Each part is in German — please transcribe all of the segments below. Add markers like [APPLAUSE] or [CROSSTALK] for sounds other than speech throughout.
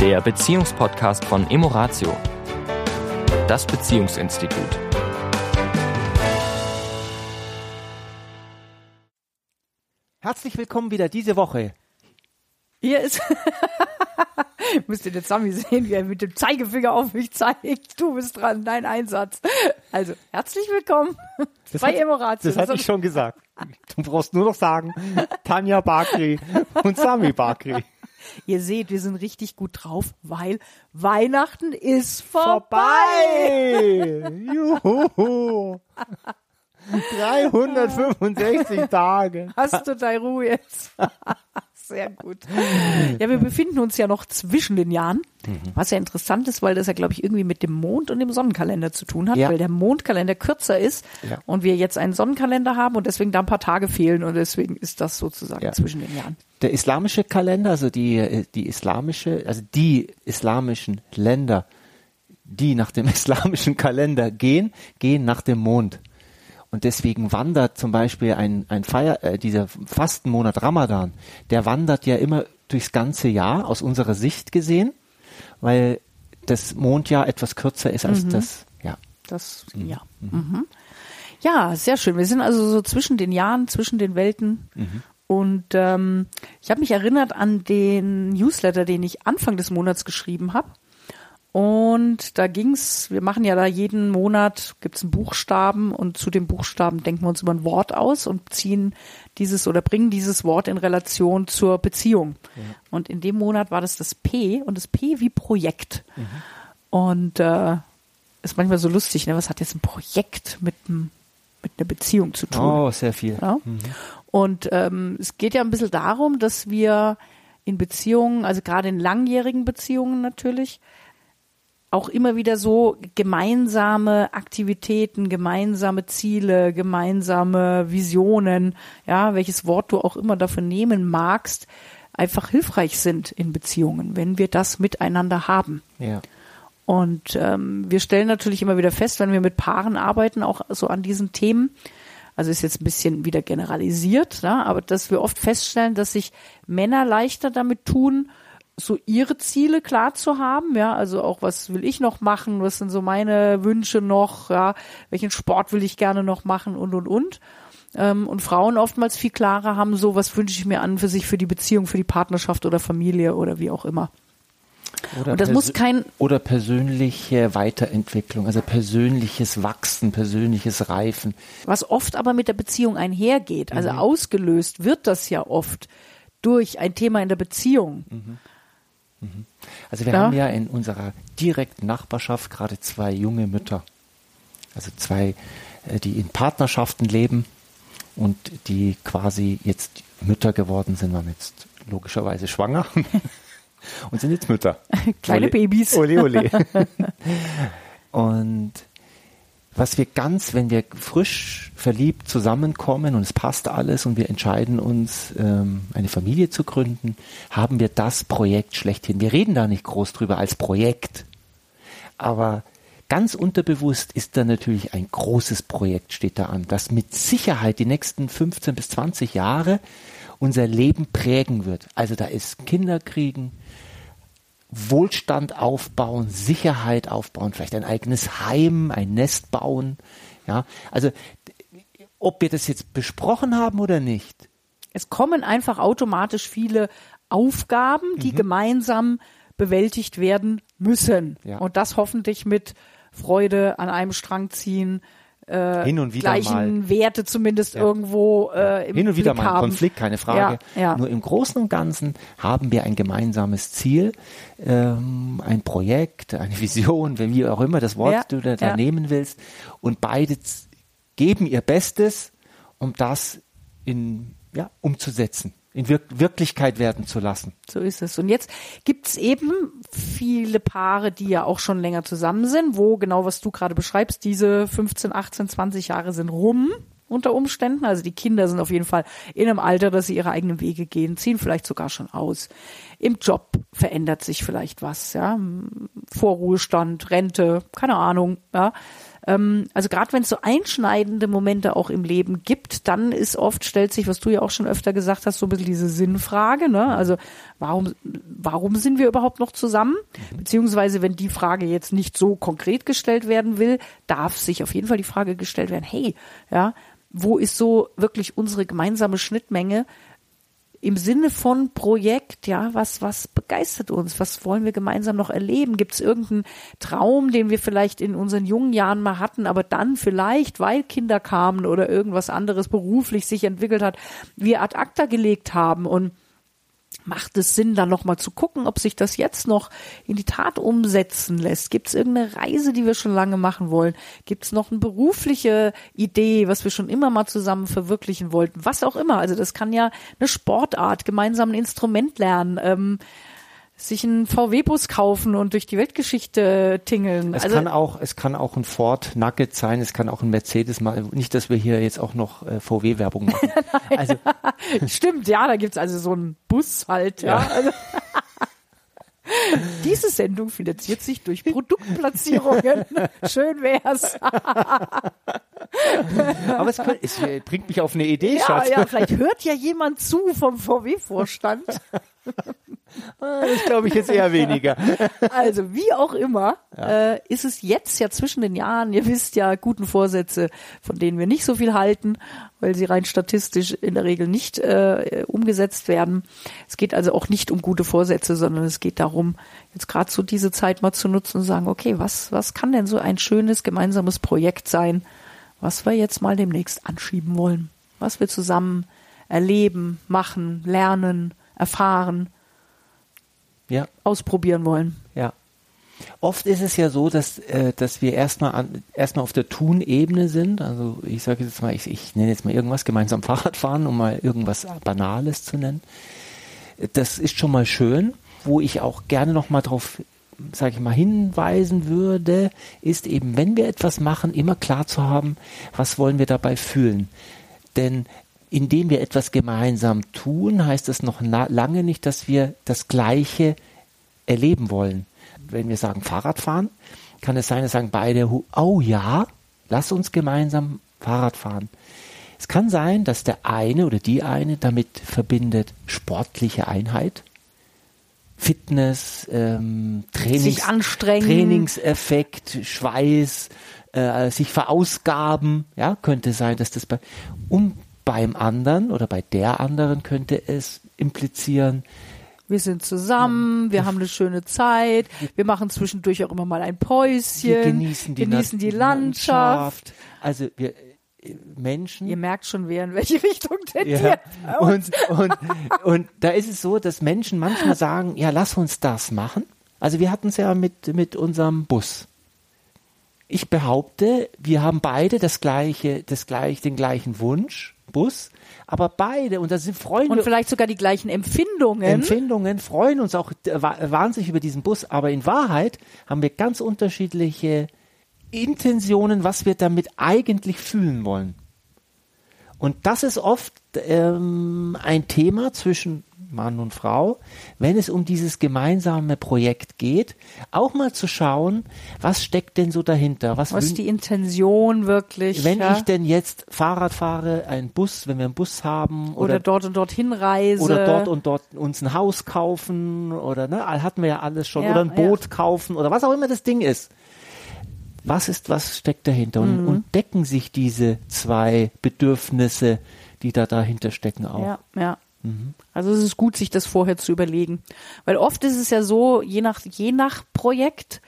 der Beziehungspodcast von Emoratio, das Beziehungsinstitut. Herzlich willkommen wieder diese Woche. Hier ist. [LAUGHS] Müsst ihr jetzt Sammy sehen, wie er mit dem Zeigefinger auf mich zeigt. Du bist dran, dein Einsatz. Also, herzlich willkommen Das bei hat- Emoratio. Das hatte ich schon gesagt. Du brauchst nur noch sagen, Tanja Bakri und Sami Bakri. Ihr seht, wir sind richtig gut drauf, weil Weihnachten ist vorbei. Vorbei! Juhu! [LAUGHS] 365 Tage. Hast du deine Ruhe jetzt? [LAUGHS] Sehr gut. Ja, wir befinden uns ja noch zwischen den Jahren, was ja interessant ist, weil das ja, glaube ich, irgendwie mit dem Mond und dem Sonnenkalender zu tun hat, Ja. weil der Mondkalender kürzer ist Ja. und wir jetzt einen Sonnenkalender haben und deswegen da ein paar Tage fehlen und deswegen ist das sozusagen Ja. zwischen den Jahren. Der islamische Kalender, also die, äh, die islamische, also die islamischen Länder, die nach dem [LAUGHS] islamischen Kalender gehen, gehen nach dem Mond. Und deswegen wandert zum Beispiel ein, ein Feier, äh, dieser Fastenmonat Ramadan, der wandert ja immer durchs ganze Jahr aus unserer Sicht gesehen, weil das Mondjahr etwas kürzer ist als das, ja. Das, ja. Mhm. Ja, sehr schön. Wir sind also so zwischen den Jahren, zwischen den Welten. Und ähm, ich habe mich erinnert an den Newsletter, den ich Anfang des Monats geschrieben habe. Und da ging's, wir machen ja da jeden Monat, gibt's einen Buchstaben und zu dem Buchstaben denken wir uns immer ein Wort aus und ziehen dieses oder bringen dieses Wort in Relation zur Beziehung. Und in dem Monat war das das P und das P wie Projekt. Und äh, ist manchmal so lustig, ne? Was hat jetzt ein Projekt mit, mit einer Beziehung zu tun? Oh, sehr viel. Ja? Und ähm, es geht ja ein bisschen darum, dass wir in Beziehungen, also gerade in langjährigen Beziehungen natürlich, auch immer wieder so gemeinsame Aktivitäten, gemeinsame Ziele, gemeinsame Visionen, ja, welches Wort du auch immer dafür nehmen magst, einfach hilfreich sind in Beziehungen, wenn wir das miteinander haben. Ja. Und ähm, wir stellen natürlich immer wieder fest, wenn wir mit Paaren arbeiten, auch so an diesen Themen, also ist jetzt ein bisschen wieder generalisiert, ne? aber dass wir oft feststellen, dass sich Männer leichter damit tun, so ihre Ziele klar zu haben, ja, also auch was will ich noch machen, was sind so meine Wünsche noch, ja, welchen Sport will ich gerne noch machen und und und. Ähm, und Frauen oftmals viel klarer haben, so was wünsche ich mir an für sich, für die Beziehung, für die Partnerschaft oder Familie oder wie auch immer. Oder Und das muss kein- oder persönliche Weiterentwicklung, also persönliches Wachsen, persönliches Reifen. was oft aber mit der Beziehung einhergeht. Also ausgelöst wird das ja oft durch ein Thema in der Beziehung. Also wir Ja. haben ja in unserer direkten Nachbarschaft gerade zwei junge Mütter, also zwei, äh, die in Partnerschaften leben und die quasi jetzt Mütter geworden sind, waren jetzt logischerweise schwanger [LAUGHS] und sind jetzt Mütter. [LAUGHS] Kleine Ole- Babys. Ole, ole. [LAUGHS] Und was wir ganz, wenn wir frisch verliebt zusammenkommen und es passt alles und wir entscheiden uns, ähm, eine Familie zu gründen, haben wir das Projekt schlechthin. Wir reden da nicht groß drüber als Projekt, aber ganz unterbewusst ist da natürlich ein großes Projekt steht da an, das mit Sicherheit die nächsten 15 bis 20 Jahre unser Leben prägen wird. Also da ist Kinderkriegen, Wohlstand aufbauen, Sicherheit aufbauen, vielleicht ein eigenes Heim, ein Nest bauen. Ja, also ob wir das jetzt besprochen haben oder nicht. Es kommen einfach automatisch viele Aufgaben, Mhm. die gemeinsam bewältigt werden müssen. Ja. Und das hoffentlich mit Freude an einem Strang ziehen, äh, Hin und wieder gleichen mal. Werte zumindest irgendwo äh, im Hin und wieder Blick mal ein haben. Konflikt, keine Frage. Ja, ja. Nur im Großen und Ganzen haben wir ein gemeinsames Ziel, ähm, ein Projekt, eine [LAUGHS] Vision, wenn wie auch immer das Wort Ja, du da, ja. nehmen willst. Und beide geben ihr Bestes, um das in, ja, umzusetzen, in Wir Wirklichkeit werden zu lassen. So ist es. Und jetzt gibt's eben viele Paare, die ja auch schon länger zusammen sind, wo genau was du gerade beschreibst, diese 15, 18, 20 Jahre sind rum unter Umständen. Also die Kinder sind auf jeden Fall in einem Alter, dass sie ihre eigenen Wege gehen, ziehen vielleicht sogar schon aus. Im Job verändert sich vielleicht was, ja. Vorruhestand, Rente, keine Ahnung, ja. Ähm, also gerade wenn es so einschneidende Momente auch im Leben gibt, dann ist oft, stellt sich, was du ja auch schon öfter gesagt hast, so ein bisschen diese Sinnfrage, ne? Also warum, warum sind wir überhaupt noch zusammen? Beziehungsweise, wenn die Frage jetzt nicht so konkret gestellt werden will, darf sich auf jeden Fall die Frage gestellt werden, hey, ja, wo ist so wirklich unsere gemeinsame Schnittmenge? Im Sinne von Projekt, ja, was, was begeistert uns? Was wollen wir gemeinsam noch erleben? Gibt es irgendeinen Traum, den wir vielleicht in unseren jungen Jahren mal hatten, aber dann vielleicht, weil Kinder kamen oder irgendwas anderes beruflich sich entwickelt hat, wir ad acta gelegt haben und macht es Sinn, dann nochmal zu gucken, ob sich das jetzt noch in die Tat umsetzen lässt? Gibt es irgendeine Reise, die wir schon lange machen wollen? Gibt es noch eine berufliche Idee, was wir schon immer mal zusammen verwirklichen wollten? Was auch immer. Also das kann ja eine Sportart, gemeinsam ein Instrument lernen. Ähm, sich einen VW-Bus kaufen und durch die Weltgeschichte tingeln. Es also, kann auch, es kann auch ein Ford Nugget sein, es kann auch ein Mercedes mal, nicht, dass wir hier jetzt auch noch äh, VW-Werbung machen. [LAUGHS] also, [LAUGHS] Stimmt, ja, da gibt's also so einen Bus halt, ja. ja. Also, [LAUGHS] diese Sendung finanziert sich durch Produktplatzierungen. Schön wär's. Aber es, könnte, es, bringt mich auf eine Idee, ja, Schatz. Ja, vielleicht hört ja jemand zu vom VW-Vorstand. Das glaube ich jetzt eher weniger. [LAUGHS] Also wie auch immer, ja. äh, ist es jetzt ja zwischen den Jahren, ihr wisst ja, guten Vorsätze, von denen wir nicht so viel halten, weil sie rein statistisch in der Regel nicht äh, umgesetzt werden. Es geht also auch nicht um gute Vorsätze, sondern es geht darum, jetzt gerade so diese Zeit mal zu nutzen und sagen, okay, was, was kann denn so ein schönes gemeinsames Projekt sein, was wir jetzt mal demnächst anschieben wollen, was wir zusammen erleben, machen, lernen, erfahren ja. ausprobieren wollen. Ja. Oft ist es ja so, dass, äh, dass wir erstmal erstmal auf der Tun-Ebene sind. Also ich sage jetzt mal, ich, ich nenne jetzt mal irgendwas, gemeinsam [LAUGHS] Fahrrad fahren, um mal irgendwas Banales zu nennen. Das ist schon mal schön, wo ich auch gerne nochmal drauf sage ich mal, hinweisen würde, ist eben, wenn wir etwas machen, immer klar zu haben, was wollen wir dabei fühlen. Denn indem wir etwas gemeinsam tun, heißt das noch lange nicht, dass wir das Gleiche erleben wollen. Wenn wir sagen Fahrradfahren, kann es sein, dass sagen beide, oh ja, lass uns gemeinsam Fahrrad fahren. Es kann sein, dass der eine oder die eine damit verbindet sportliche Einheit, Fitness, ähm, Trainings. Trainingseffekt, Schweiß, äh, sich verausgaben. Ja, könnte sein, dass das bei um beim anderen oder bei der anderen könnte es implizieren, wir sind zusammen, wir haben eine schöne Zeit, wir machen zwischendurch auch immer mal ein Päuschen, wir genießen die, genießen die Landschaft. Also wir äh, Menschen. Ihr merkt schon, wer in welche [LAUGHS] Richtung tendiert. Ja. [LAUGHS] Und, und, und da ist es so, dass Menschen manchmal sagen, ja, lass uns das machen. Also wir hatten es ja mit, mit unserem Bus. Ich behaupte, wir haben beide das gleiche, das gleich, den gleichen Wunsch Bus, aber beide, und da sind Freunde. Und vielleicht sogar die gleichen Empfindungen. Empfindungen, freuen uns auch wahnsinnig über diesen Bus, aber in Wahrheit haben wir ganz unterschiedliche Intentionen, was wir damit eigentlich fühlen wollen. Und das ist oft ähm, ein Thema zwischen Mann und Frau, wenn es um dieses gemeinsame Projekt geht, auch mal zu schauen, was steckt denn so dahinter? Was, was ist die Intention wirklich? Wenn ja? ich denn jetzt Fahrrad fahre, einen Bus, wenn wir einen Bus haben oder, oder dort und dort hinreise oder dort und dort uns ein Haus kaufen oder ne, hatten wir ja alles schon ja, oder ein Boot ja. kaufen oder was auch immer das Ding ist. Was ist, was steckt dahinter? Und, mhm. und decken sich diese zwei Bedürfnisse, die da dahinter stecken auch? Ja, ja. Mhm. Also es ist gut, sich das vorher zu überlegen. Weil oft ist es ja so, je nach, je nach Projekt,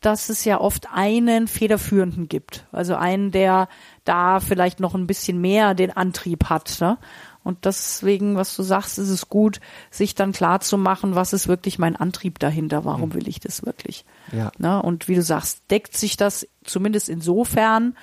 dass es ja oft einen Federführenden gibt. Also einen, der da vielleicht noch ein bisschen mehr den Antrieb hat. Ne? Und deswegen, was du sagst, ist es gut, sich dann klar zu machen, was ist wirklich mein Antrieb dahinter, warum mhm. will ich das wirklich. Ja. Ne? Und wie du sagst, deckt sich das zumindest insofern,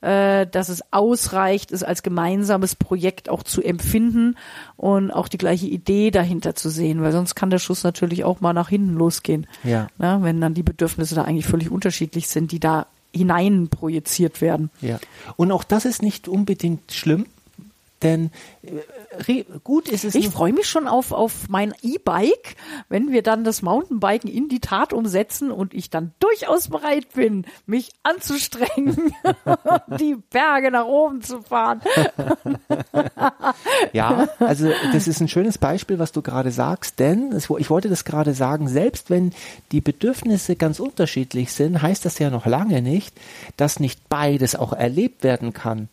äh, dass es ausreicht, es als gemeinsames Projekt auch zu empfinden und auch die gleiche Idee dahinter zu sehen, weil sonst kann der Schuss natürlich auch mal nach hinten losgehen. Ja. Na, wenn dann die Bedürfnisse da eigentlich völlig unterschiedlich sind, die da hinein projiziert werden. Ja. Und auch das ist nicht unbedingt schlimm. Denn äh, gut ist es. Ich freue mich schon auf, auf mein E-Bike, wenn wir dann das Mountainbiken in die Tat umsetzen und ich dann durchaus bereit bin, mich anzustrengen, [LAUGHS] die Berge nach oben zu fahren. [LAUGHS] ja, also das ist ein schönes Beispiel, was du gerade sagst, denn ich wollte das gerade sagen, selbst wenn die Bedürfnisse ganz unterschiedlich sind, heißt das ja noch lange nicht, dass nicht beides auch erlebt werden kann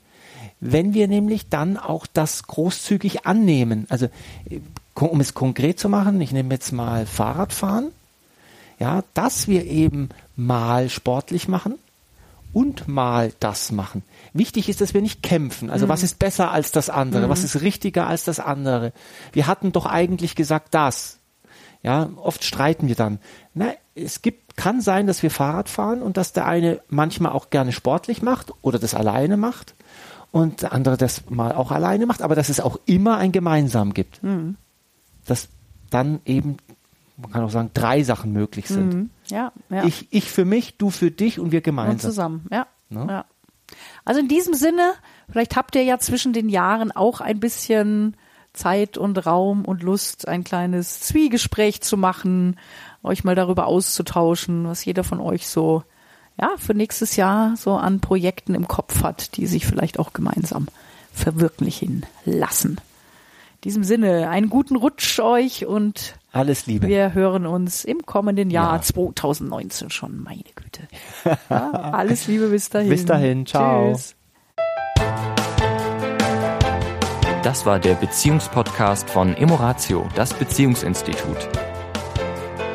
wenn wir nämlich dann auch das großzügig annehmen. Also um es konkret zu machen, ich nehme jetzt mal Fahrradfahren, ja, dass wir eben mal sportlich machen und mal das machen. Wichtig ist, dass wir nicht kämpfen. Also mhm. was ist besser als das andere? Mhm. Was ist richtiger als das andere? Wir hatten doch eigentlich gesagt das. Ja, oft streiten wir dann. Na, es gibt, kann sein, dass wir Fahrrad fahren und dass der eine manchmal auch gerne sportlich macht oder das alleine macht und der andere das mal auch alleine macht, aber dass es auch immer ein Gemeinsam gibt. Mhm. Dass dann eben, man kann auch sagen, drei Sachen möglich sind. Mhm. Ja, ja. Ich, ich für mich, du für dich und wir gemeinsam. Und zusammen, ja. Ne? ja. Also in diesem Sinne, vielleicht habt ihr ja zwischen den Jahren auch ein bisschen Zeit und Raum und Lust, ein kleines Zwiegespräch zu machen, euch mal darüber auszutauschen, was jeder von euch so ja, für nächstes Jahr so an Projekten im Kopf hat, die sich vielleicht auch gemeinsam verwirklichen lassen. In diesem Sinne, einen guten Rutsch euch und alles Liebe. Wir hören uns im kommenden Jahr ja. 2019 schon, meine Güte. Ja, alles Liebe bis dahin. Bis dahin, ciao. Tschüss. Das war der Beziehungspodcast von Emoratio, das Beziehungsinstitut.